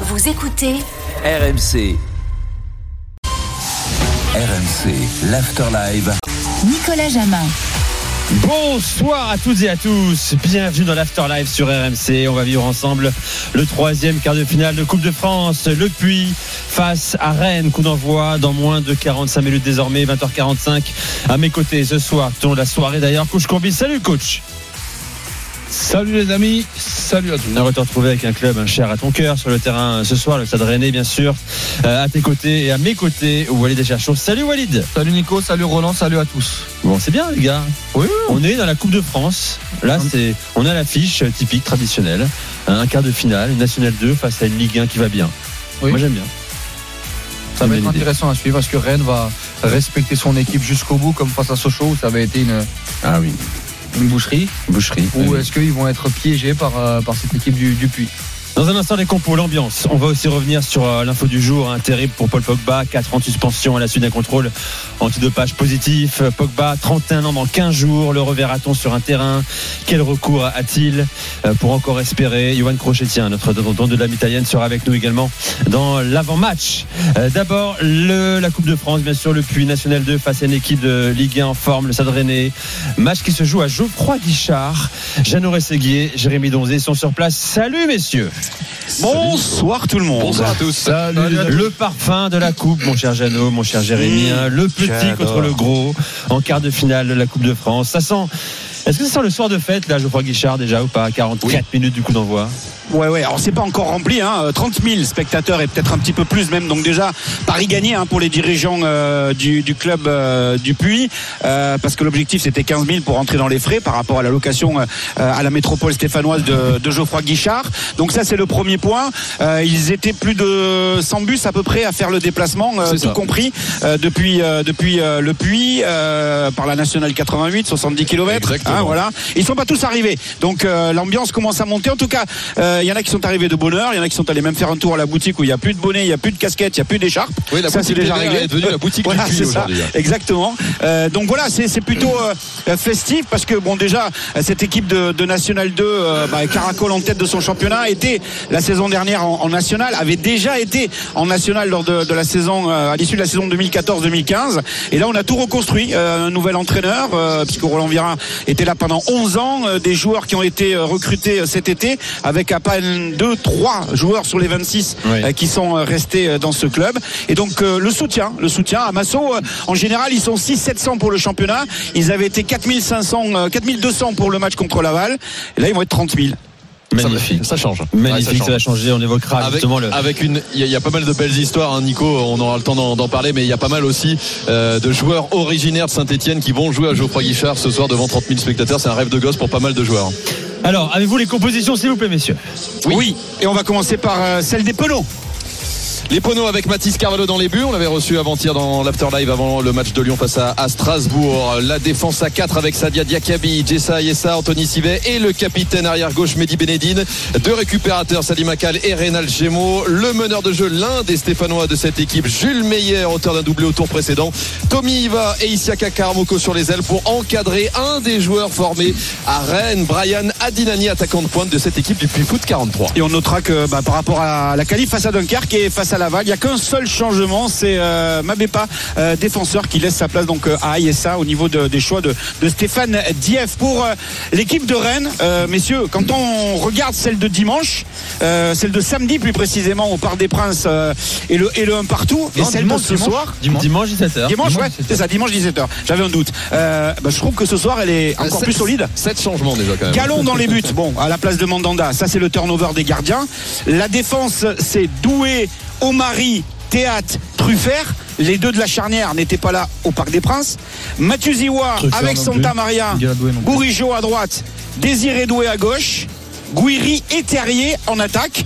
Vous écoutez RMC. RMC, l'Afterlive. Nicolas Jamin. Bonsoir à toutes et à tous. Bienvenue dans l'Afterlife sur RMC. On va vivre ensemble le troisième quart de finale de Coupe de France. Le Puy face à Rennes. Coup d'envoi dans moins de 45 minutes désormais, 20h45. À mes côtés ce soir, tout la soirée d'ailleurs. Coach Combi, salut coach. Salut les amis, salut à tous. On te retrouver avec un club cher à ton cœur sur le terrain ce soir, le Stade Rennais bien sûr, euh, à tes côtés et à mes côtés, Walid Cherchon. Salut Walid. Salut Nico, salut Roland, salut à tous. Bon, c'est bien les gars. Oui, On est dans la Coupe de France. Là, c'est, on a l'affiche typique traditionnelle, un quart de finale, une Nationale 2 face à une Ligue 1 qui va bien. Oui. Moi j'aime bien. ça va être intéressant à suivre parce que Rennes va respecter son équipe jusqu'au bout comme face à Sochaux où ça avait été une, Ah oui, une boucherie. boucherie. Ou est-ce qu'ils vont être piégés par, euh, par cette équipe du, du Puy? Dans un instant, les compos, l'ambiance. On va aussi revenir sur euh, l'info du jour. hein, terrible pour Paul Pogba. 4 ans de suspension à la suite d'un contrôle antidopage positif. Pogba, 31 ans dans 15 jours. Le reverra-t-on sur un terrain? Quel recours a-t-il euh, pour encore espérer? Johan Crochetien, notre don de la mitalienne, sera avec nous également dans l'avant-match. Euh, D'abord, la Coupe de France, bien sûr, le Puy National 2 face à une équipe de Ligue 1 en forme, le Stade Rennais. Match qui se joue à Geoffroy Guichard. Jeannot Rességuier, Jérémy Donzé sont sur place. Salut, messieurs Bonsoir tout le monde. Bonsoir à tous. Salut, le parfum de la coupe, mon cher Jeannot, mon cher Jérémy. Mmh, hein, le petit contre le gros en quart de finale de la Coupe de France. Ça sent. Est-ce que ça sent le soir de fête, là, Geoffroy Guichard, déjà, ou pas? 44 minutes du coup d'envoi Ouais, ouais. Alors c'est pas encore rempli, hein. 30 000 spectateurs et peut-être un petit peu plus même. Donc déjà Paris gagné hein, pour les dirigeants euh, du, du club euh, du Puy, euh, parce que l'objectif c'était 15 000 pour rentrer dans les frais par rapport à la location euh, à la métropole stéphanoise de, de Geoffroy Guichard. Donc ça c'est le premier point. Euh, ils étaient plus de 100 bus à peu près à faire le déplacement, euh, tout ça. compris, euh, depuis euh, depuis euh, le Puy euh, par la nationale 88, 70 km. Exactement. voilà. Ils sont pas tous arrivés. Donc euh, l'ambiance commence à monter. En tout cas, euh, il y en a qui sont arrivés de bonne heure, il y en a qui sont allés même faire un tour à la boutique où il y a plus de bonnet, il y a plus de casquette, il y a plus d'écharpe. Oui, ça c'est déjà réglé. est devenue la boutique voilà, c'est ça. aujourd'hui. Exactement. Euh, donc voilà, c'est plutôt euh, festif parce que bon déjà cette équipe de, de National 2 euh, bah, caracole en tête de son championnat était la saison dernière en, en national, avait déjà été en national lors de, de la saison à l'issue de la saison 2014-2015 et là on a tout reconstruit, un nouvel entraîneur puisque Roland Vira était là pendant 11 ans, des joueurs qui ont été recrutés cet été avec à peine 2 3 joueurs sur les 26 Oui. euh, qui sont euh, restés euh, dans ce club et donc euh, le soutien le soutien à Massot euh, en général ils sont 6 700 pour le championnat ils avaient été 4500 euh, 4200 pour le match contre Laval et là ils vont être 30 000 Magnifique. Ça change. Magnifique, Ouais, ça, va changer. On évoquera Avec, justement le. avec une, il y, a- il y a pas mal de belles histoires, hein, Nico. On aura le temps d'en d'en parler, mais il y a pas mal aussi euh, de joueurs originaires de Saint-Etienne qui vont jouer à Geoffroy Guichard ce soir devant 30 000 spectateurs. C'est un rêve de gosse pour pas mal de joueurs. Alors, avez-vous les compositions, s'il vous plaît, messieurs? Oui. et on va commencer par euh, celle des pelots Les Pono avec Mathis Carvalho dans les buts. On l'avait reçu avant-hier dans l'Afterlive avant le match de Lyon face à, Strasbourg. La défense à 4 avec Sadia Diakabi, Jessa Yessa, Anthony Sivet et le capitaine arrière-gauche Mehdi Benedine. Deux récupérateurs, Salim Akal et Reynal Gémeaux. Le meneur de jeu, l'un des Stéphanois de cette équipe, Jules Meyer, auteur d'un doublé au tour précédent. Tommy Iva et Isiaka Karamoko sur les ailes pour encadrer un des joueurs formés à Rennes, Brian Adinani, attaquant de pointe de cette équipe du Puy Foot 43. Et on notera que bah, par rapport à la qualif face à Dunkerque et face à Laval, il n'y a qu'un seul changement, c'est euh, Mabepa, euh, défenseur, qui laisse sa place donc euh, à Ayessa au niveau de- des choix de, de Stéphane Dief. Pour euh, l'équipe de Rennes, euh, messieurs, quand on regarde celle de dimanche, euh, celle de samedi plus précisément au Parc des Princes euh, et, le, et le 1 partout, et celle dimanche, de ce dimanche. soir. Dimanche. Dimanche 17h. Dimanche, ouais, 17h. c'est ça, dimanche 17h. J'avais un doute. Euh, bah, je trouve que ce soir, elle est encore Sept- plus solide. Sept changements déjà quand même. Galon dans les buts, bon, à la place de Mandanda, ça c'est le turnover des gardiens. La défense, c'est Doué, Omari, Théâtre, Truffert. Les deux de la charnière n'étaient pas là au Parc des Princes. Mathieu Ziwa avec Santa. Maria. Bourigeau à droite, Désiré Doué à gauche, Guiri et Terrier en attaque.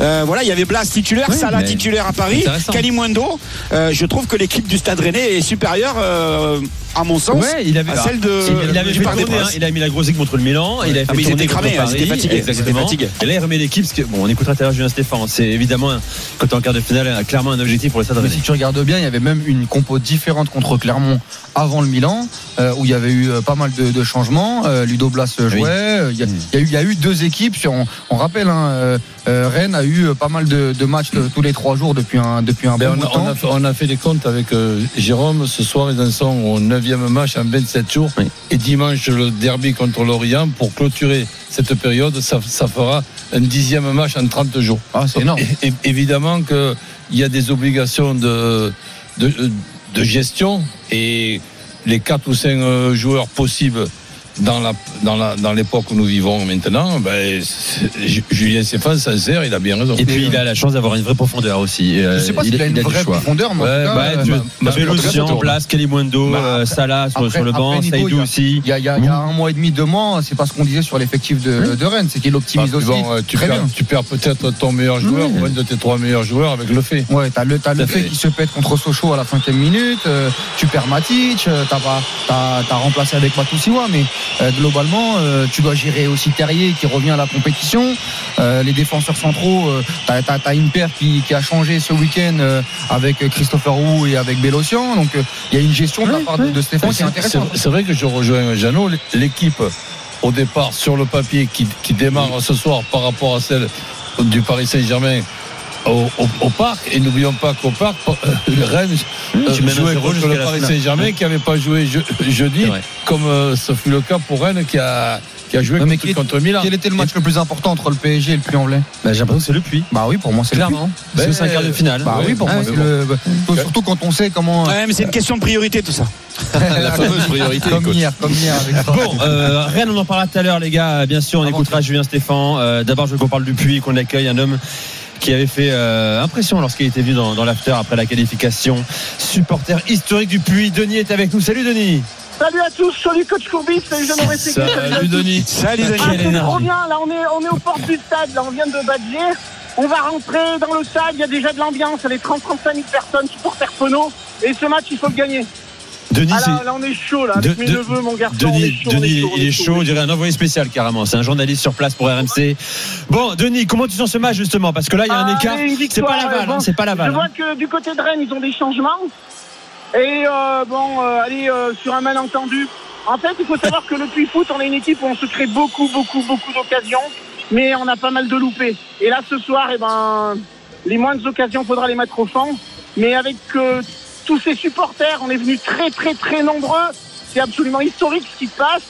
Euh, voilà, il y avait Blas titulaire, Oui, Salah titulaire à Paris. Kalimundo. Euh, je trouve que l'équipe du Stade Rennais est supérieure, euh, à mon sens, Ouais, il avait, à celle de, il, il avait fait tourner, hein, il a mis la grosse équipe contre le Milan, il avait Ah, fait mais ils tourner étaient contre cramés, hein, Paris, étaient exactement. Et là, il remet l'équipe, parce que, bon, on écoutera tout à l'heure Julien Stéphane, c'est évidemment, quand tu es en quart de finale, clairement un objectif pour le Stade Mais Rennais. si tu regardes bien, il y avait même une compo différente contre Clermont avant le Milan, euh, où il y avait eu euh, pas mal de, de changements. Euh, Ludo Blas jouait. Oui. Il y, a- il y a eu, il y a eu deux équipes. On, on rappelle, hein, euh, euh, Rennes a eu euh, pas mal de, de matchs de- tous les trois jours depuis un depuis un Ben, bon bout on, de a, on temps. a fait, on a fait des comptes avec euh, Jérôme. Ce soir, ils en sont au 9e match en 27 jours. Oui. Et dimanche, le derby contre l'Orient. Pour clôturer cette période, ça, ça fera un dixième match en 30 jours. Ah, c'est énorme. É- é- évidemment qu'il y a des obligations de, de, de gestion et les 4 ou 5 joueurs possibles dans la dans la dans l'époque où nous vivons maintenant, ben, Julien Stéphane, sincère, il a bien raison. Et puis, il a la chance d'avoir une vraie profondeur aussi. Je sais pas s'il a une du vraie choix. profondeur, mais Ouais, bah, euh, bah, bah, en. Blas, Kalimundo, Bah, euh, Salah sur, après- sur le banc, après, Saïdou a- aussi. il y, a, y a- il y a un mois et demi, deux mois, c'est pas ce qu'on disait sur l'effectif de, de Rennes, c'est qu'il optimise Bah, aussi. bon, euh, tu, très perds, bien. tu perds peut-être ton meilleur joueur ou un de tes trois meilleurs joueurs avec le fait. Ouais, t'as le, t'as le fait fait. qu'il se pète contre Sochaux à la cinquième minute, euh, tu perds Matic, euh, t'as pas, t'as, t'as remplacé avec Matusiwa, mais euh, globalement, euh, tu dois gérer aussi Terrier qui revient à la compétition, euh, les défenseurs centraux, t'as, t'as, t'as une paire qui, qui a changé ce week-end avec Christopher Roux et avec Bélocian, donc il y a une gestion de la part de, de Stéphane qui est C'est- intéressante. C'est vrai que je rejoins Jeannot. L'équipe, au départ, sur le papier, qui, qui démarre ce soir par rapport à celle du Paris Saint-Germain. Au, au- au parc et n'oublions pas qu'au parc euh, Rennes euh, tu mènes jouait 1-0 contre le Paris. Saint-Germain qui n'avait pas joué je- jeudi comme euh, ce fut le cas pour Rennes qui a, qui a joué mais contre, qui- contre Milan Quel était le match le plus important entre le PSG et le Puy-en-Velay Bah, J'ai l'impression que c'est le puits. Bah oui, pour moi c'est le Clairement. Parce que Ben, c'est un quart de finale. Bah oui, pour Ah moi c'est le. bah, Surtout quand on sait comment. Ouais, mais c'est une question de priorité tout ça. La fameuse priorité, Comme hier, comme hier avec. Bon, euh, Rennes, on en parlera tout à l'heure, les gars. Bien sûr, on Avant écoutera Julien Stéphane. Euh, D'abord, je veux qu'on parle du puits, qu'on accueille un homme qui avait fait euh, impression lorsqu'il était venu dans, dans l'after après la qualification. Supporter historique du puits. Denis est avec nous. Salut, Denis. Salut à tous, salut coach Courbis, salut Jean Rességuier, salut. Denis Salut Ah, Denis. Quelle c'est trop bien, là on est, on est aux portes du stade, là on vient de Badger. On va rentrer dans le stade, il y a déjà de l'ambiance, il y a les 30-35 000 personnes, supporters Pono. Et ce match, il faut le gagner. Denis, Ah c'est- là, là on est chaud, là, avec De- mes de- neveux, mon garçon. Denis, chaud, Denis, chaud, il est chaud, on dirait un envoyé spécial carrément. C'est un journaliste sur place pour RMC. Bon, Denis, comment tu sens ce match justement? Parce que là, il y a un Ah, écart. C'est pas Laval, hein, bon, c'est pas Laval. Je vois hein. que du côté de Rennes, ils ont des changements. Et euh, bon, euh, allez, euh, sur un malentendu. En fait, il faut savoir que le Puy Foot, on est une équipe où on se crée beaucoup, beaucoup, beaucoup d'occasions, mais on a pas mal de loupés. Et là, ce soir, eh ben, les moindres occasions, faudra les mettre au fond. Mais avec tous ces supporters, on est venus très, très, très nombreux. C'est absolument historique ce qui se passe.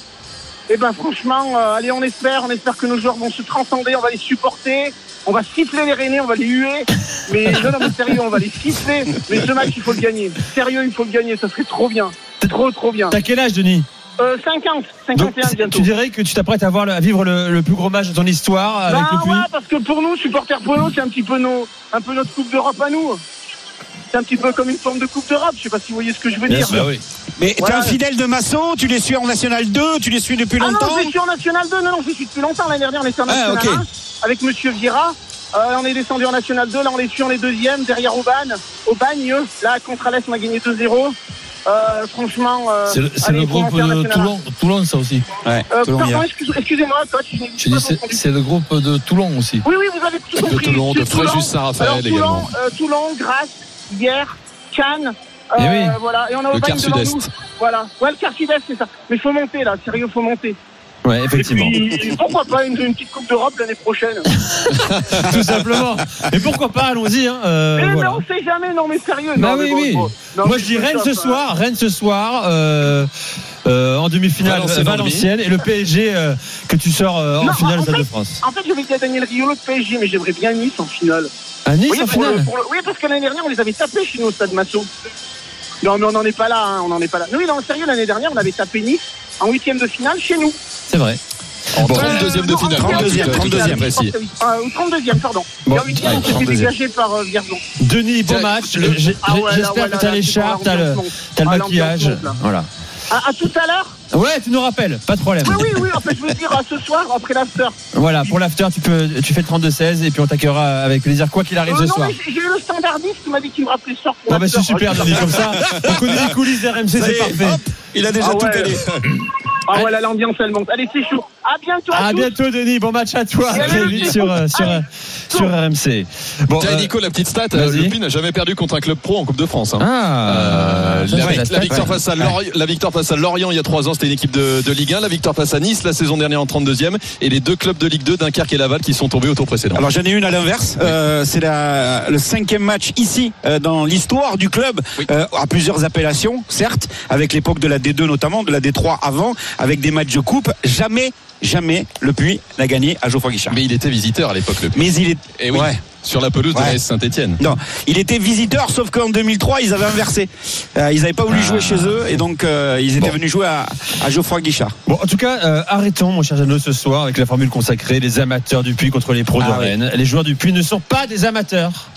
Et ben franchement, euh, allez, on espère, on espère que nos joueurs vont se transcender, on va les supporter, on va siffler les Rennais, on va les huer. Mais non, non, mais sérieux, on va les siffler. Mais ce match, il faut le gagner. Sérieux, il faut le gagner, ça serait trop bien. Trop, trop bien. T'as quel âge, Denis Euh, 50, Donc, 51 bientôt. tu dirais que tu t'apprêtes à, voir à vivre le, le plus gros match de ton histoire avec Bah le ouais, parce que pour nous, supporters Polo, c'est un petit peu nos, un peu notre Coupe d'Europe à nous. C'est un petit peu comme une forme de Coupe d'Europe. Je sais pas si vous voyez ce que je veux Bien dire. sûr. Bah oui. Mais Voilà. t'es un fidèle de Massot, tu les suis en National 2, tu les suis depuis Ah non, longtemps. je suis en National 2. Non, non, je suis depuis longtemps. L'année dernière, on était en Ah, National ok. 1 avec Monsieur Vieira. Euh, on est descendu en National 2. Là, on les suit, on est deuxième derrière Aubagne. Aubagne, là, contre Alès, on a gagné 2-0. Euh, franchement, euh, C'est le, allez, le groupe en de Toulon, Toulon, ça aussi. Ouais, 1. Euh, Toulon, pardon, hier. excuse- excusez-moi, coach. je dis, c'est, le groupe de Toulon aussi. Oui, oui, vous avez tout compris. Toulon, de Toulon. Fréjus Saint-Raphaël également. euh, Toulon, Grasse, hier, Cannes. Eh euh, oui. Voilà, et on a Le Aubagne quart devant sud-est. nous. Voilà, ouais, le quart sud-est, c'est ça. Mais il faut monter là, sérieux, faut monter. Ouais, effectivement. Et puis, pourquoi pas une, une petite Coupe d'Europe l'année prochaine Tout simplement. Et pourquoi pas, allons-y. Hein, euh, Mais voilà. non, on sait jamais, non mais sérieux. Bah non, mais oui, bon, oui. bon. Non, Moi je dis Rennes ce enfin. soir, Rennes ce soir, euh, euh, en demi-finale Valenciennes en Valenciennes et le PSG euh, que tu sors euh, en Non, finale en au Stade fait- de France. En fait, j'avais dit à Daniel Riolo de PSG, mais j'aimerais bien Nice en finale. À Nice oui, en pour le- finale pour le- oui, parce que l'année dernière, on les avait tapés chez nous au Stade Massot. Non, mais on n'en est pas là, hein, on n'en est pas là. Oui, non, sérieux, l'année dernière, on avait tapé Nice en huitième de finale chez nous. C'est vrai. En Bon. 32e de non, en finale. 32e, tout à- tout à fait 32e, précis. Euh, ou 32e, pardon. Bon, et en huitième, on s'était 32e. dégagé par euh, Vierzon. Denis, bon match. le- J'ai- Ah ouais, J'espère que t'as l'écharpe, t'as le, t'as le Ah, maquillage. Voilà. À, à tout à l'heure Ouais, tu nous rappelles, pas de problème. Oui, oui, oui, en fait, je veux dire, à ce soir, après l'after. Voilà, pour l'after, tu peux, tu fais le 32-16 et puis on t'accueillera avec plaisir, quoi qu'il arrive Euh, ce non, soir. mais j'ai eu le standardiste qui m'a dit qu'il me rappelait ce soir. pour Ah bah l'after. c'est super, Denis, comme ça. On connaît les coulisses d'RMC, c'est est, parfait. hop, il a déjà Ah tout calé. Ah ouais, là, l'ambiance, elle monte. Allez, c'est chaud. À bientôt à, À tous. bientôt, Denis. Bon match à toi. Sur, euh, sur, euh, sur RMC. Bon, Tiens, euh, Nico, la petite stat, euh, le n'a jamais perdu contre un club pro en Coupe de France. hein. Ah, Euh, la, victoire ouais. face à Lorient, la victoire face à Lorient il y a trois ans, c'était une équipe de, de Ligue 1. La victoire face à Nice la saison dernière en 32e. Et les deux clubs de Ligue 2, Dunkerque et Laval, qui sont tombés au tour précédent. Alors j'en ai une à l'inverse. Euh, c'est le cinquième match ici euh, dans l'histoire du club, Oui. euh, à plusieurs appellations, certes, avec l'époque de la D2 notamment, de la D3 avant, avec des matchs de coupe. Jamais, jamais le Puy n'a gagné à Geoffroy Guichard. Mais il était visiteur à l'époque, le Puy. Mais il est, Et oui, ouais. sur la pelouse de Ouais. la Saint-Etienne. Non, il était visiteur, sauf qu'en 2003, ils avaient inversé. Euh, ils n'avaient pas voulu jouer chez eux, et donc euh, ils étaient Bon. venus jouer à, à Geoffroy Guichard. Bon, en tout cas, euh, arrêtons, mon cher Jeannot, ce soir avec la formule consacrée les amateurs du Puy contre les pros de Ah oui. Rennes. Les joueurs du Puy ne sont pas des amateurs.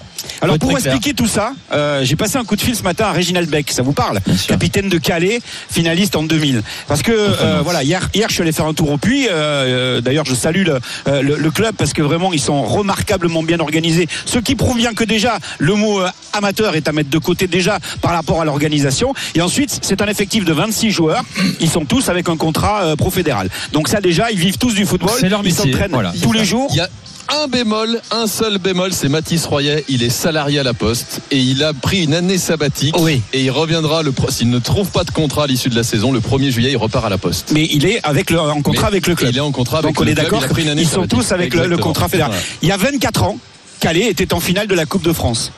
Alors pour clair. expliquer tout ça, euh, j'ai passé un coup de fil ce matin à Réginald Beck, ça vous parle. Capitaine de Calais, finaliste en 2000. Parce que euh, voilà, hier, hier je suis allé faire un tour au Puy. euh, D'ailleurs, je salue le, le, le club parce que vraiment ils sont remarquablement bien organisés. Ce qui prouve bien que déjà le mot amateur est à mettre de côté déjà par rapport à l'organisation. Et ensuite, c'est un effectif de 26 joueurs. Ils sont tous avec un contrat euh, pro-fédéral. Donc ça déjà, ils vivent tous du football. Leur ils s'entraînent voilà. tous les jours. Il y a un bémol, un seul bémol, c'est Mathis Royet. Il est salarié à la Poste et il a pris une année sabbatique. Oui. Et il reviendra, le s'il ne trouve pas de contrat à l'issue de la saison, le 1er juillet, il repart à la Poste. Mais il est avec le, en contrat Mais avec le club. Il est en contrat avec Donc on est d'accord, ils sont tous avec le, contrat fédéral. Il y a 24 ans, Calais était en finale de la Coupe de France.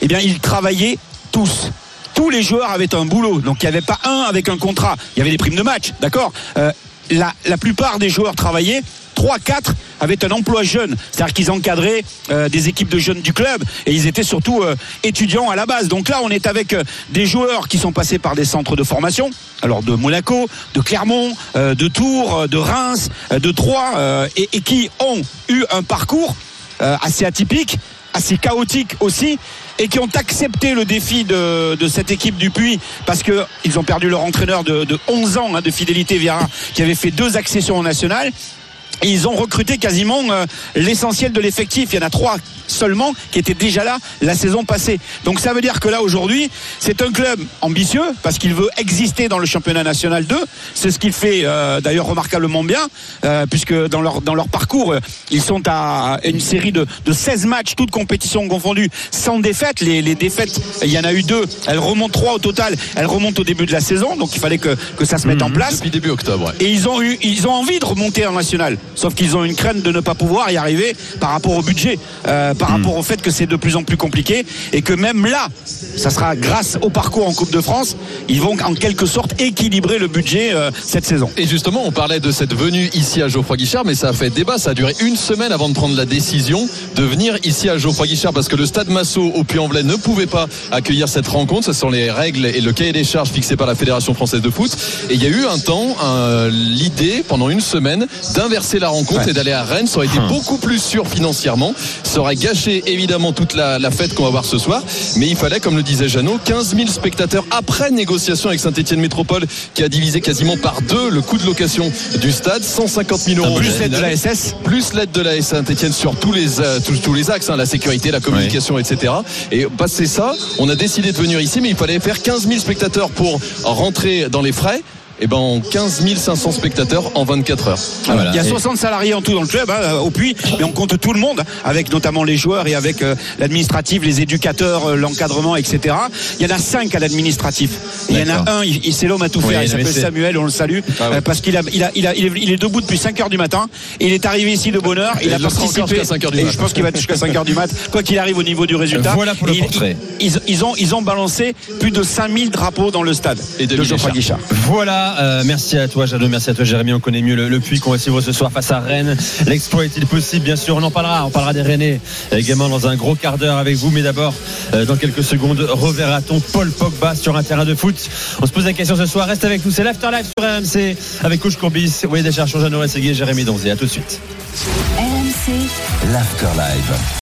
Eh bien, ils travaillaient tous. Tous les joueurs avaient un boulot. Donc il n'y avait pas un avec un contrat. Il y avait des primes de match, d'accord? Euh, la, la plupart des joueurs travaillaient. 3, 4 avaient un emploi jeune, c'est-à-dire qu'ils encadraient euh, des équipes de jeunes du club et ils étaient surtout euh, étudiants à la base. Donc là, on est avec euh, des joueurs qui sont passés par des centres de formation, alors de Monaco, de Clermont, de Tours, de Reims, de Troyes, et, qui ont eu un parcours assez atypique, assez chaotique aussi, et qui ont accepté le défi de, cette équipe du Puy parce que ils ont perdu leur entraîneur de, de 11 ans hein, de fidélité Viera, qui avait fait deux accessions au national. Et ils ont recruté quasiment euh, l'essentiel de l'effectif. Il y en a trois seulement qui étaient déjà là la saison passée. Donc ça veut dire que là aujourd'hui, c'est un club ambitieux parce qu'il veut exister dans le championnat national 2. C'est ce qu'il fait euh, d'ailleurs remarquablement bien, euh, puisque dans leur, dans leur parcours, euh, ils sont à une série de, de 16 matchs, toutes compétitions confondues, sans défaite. Les, les défaites, il y en a eu deux. Elles remontent trois au total. Elles remontent au début de la saison. Donc il fallait que, que ça se mette en place. Depuis début octobre. ouais. Et ils ont eu, ils ont envie de remonter en national. Sauf qu'ils ont une crainte de ne pas pouvoir y arriver par rapport au budget, euh, par rapport au fait que c'est de plus en plus compliqué et que même là, ça sera grâce au parcours en Coupe de France, ils vont en quelque sorte équilibrer le budget euh, cette saison. Et justement, on parlait de cette venue ici à Geoffroy Guichard, mais ça a fait débat. Ça a duré une semaine avant de prendre la décision de venir ici à Geoffroy Guichard parce que le stade Massot au Puy-en-Velay ne pouvait pas accueillir cette rencontre. Ce sont les règles et le cahier des charges fixés par la Fédération française de foot. Et il y a eu un temps, l'idée pendant une semaine d'inverser la rencontre Ouais. et d'aller à Rennes. Ça aurait été beaucoup plus sûr financièrement. Ça aurait gâché évidemment toute la, la fête qu'on va voir ce soir. Mais il fallait, comme le disait Jeannot, 15 000 spectateurs après négociation avec Saint-Etienne Métropole qui a divisé quasiment par deux le coût de location du stade. 150 000 euros. Plus l'aide de la SS. plus l'aide de la Saint-Etienne sur tous les, euh, tous, tous les axes, hein, la sécurité, la communication, etc. Et passé ça, on a décidé de venir ici, mais il fallait faire 15 000 spectateurs pour rentrer dans les frais. Et ben en 15 500 spectateurs en 24 heures. Voilà. Il y a Et- 60 salariés en tout dans le club, hein, au Puy, mais on compte tout le monde, avec notamment les joueurs et avec euh, l'administratif, les éducateurs, euh, l'encadrement, etc. Il y en a 5 à l'administratif. Il y en a un, il, il- c'est l'homme à tout Oui, faire. Il s'appelle Samuel, on le salue, Ah euh, parce qu'il a, il a, il a, il est, debout depuis 5 heures du matin. Et il est arrivé ici de bonne heure. Il a participé. jusqu'à 5 heures du et mat. je pense qu'il va être jusqu'à 5 heures du mat. Quoi qu'il arrive au niveau du résultat. Voilà pour le portrait. Ils, ils ont, ils ont balancé plus de 5000 drapeaux dans le stade Et de 2000 Geoffroy Guichard. Voilà, euh, merci à toi Jadot, merci à toi Jérémy, on connaît mieux le, le puits qu'on va suivre ce soir face à Rennes. L'exploit est-il possible? Bien sûr, on en parlera, on parlera des Rennais également dans un gros quart d'heure avec vous, mais d'abord, euh, dans quelques secondes, reverra-t-on Paul Pogba sur un terrain de foot? On se pose la question ce soir, reste avec nous, c'est l'Afterlife sur RMC avec Coach Courbis, Walid Acharchon, Jeannot Rességuier, Jérémy Donzé, à tout de suite. RMC, l'Afterlife.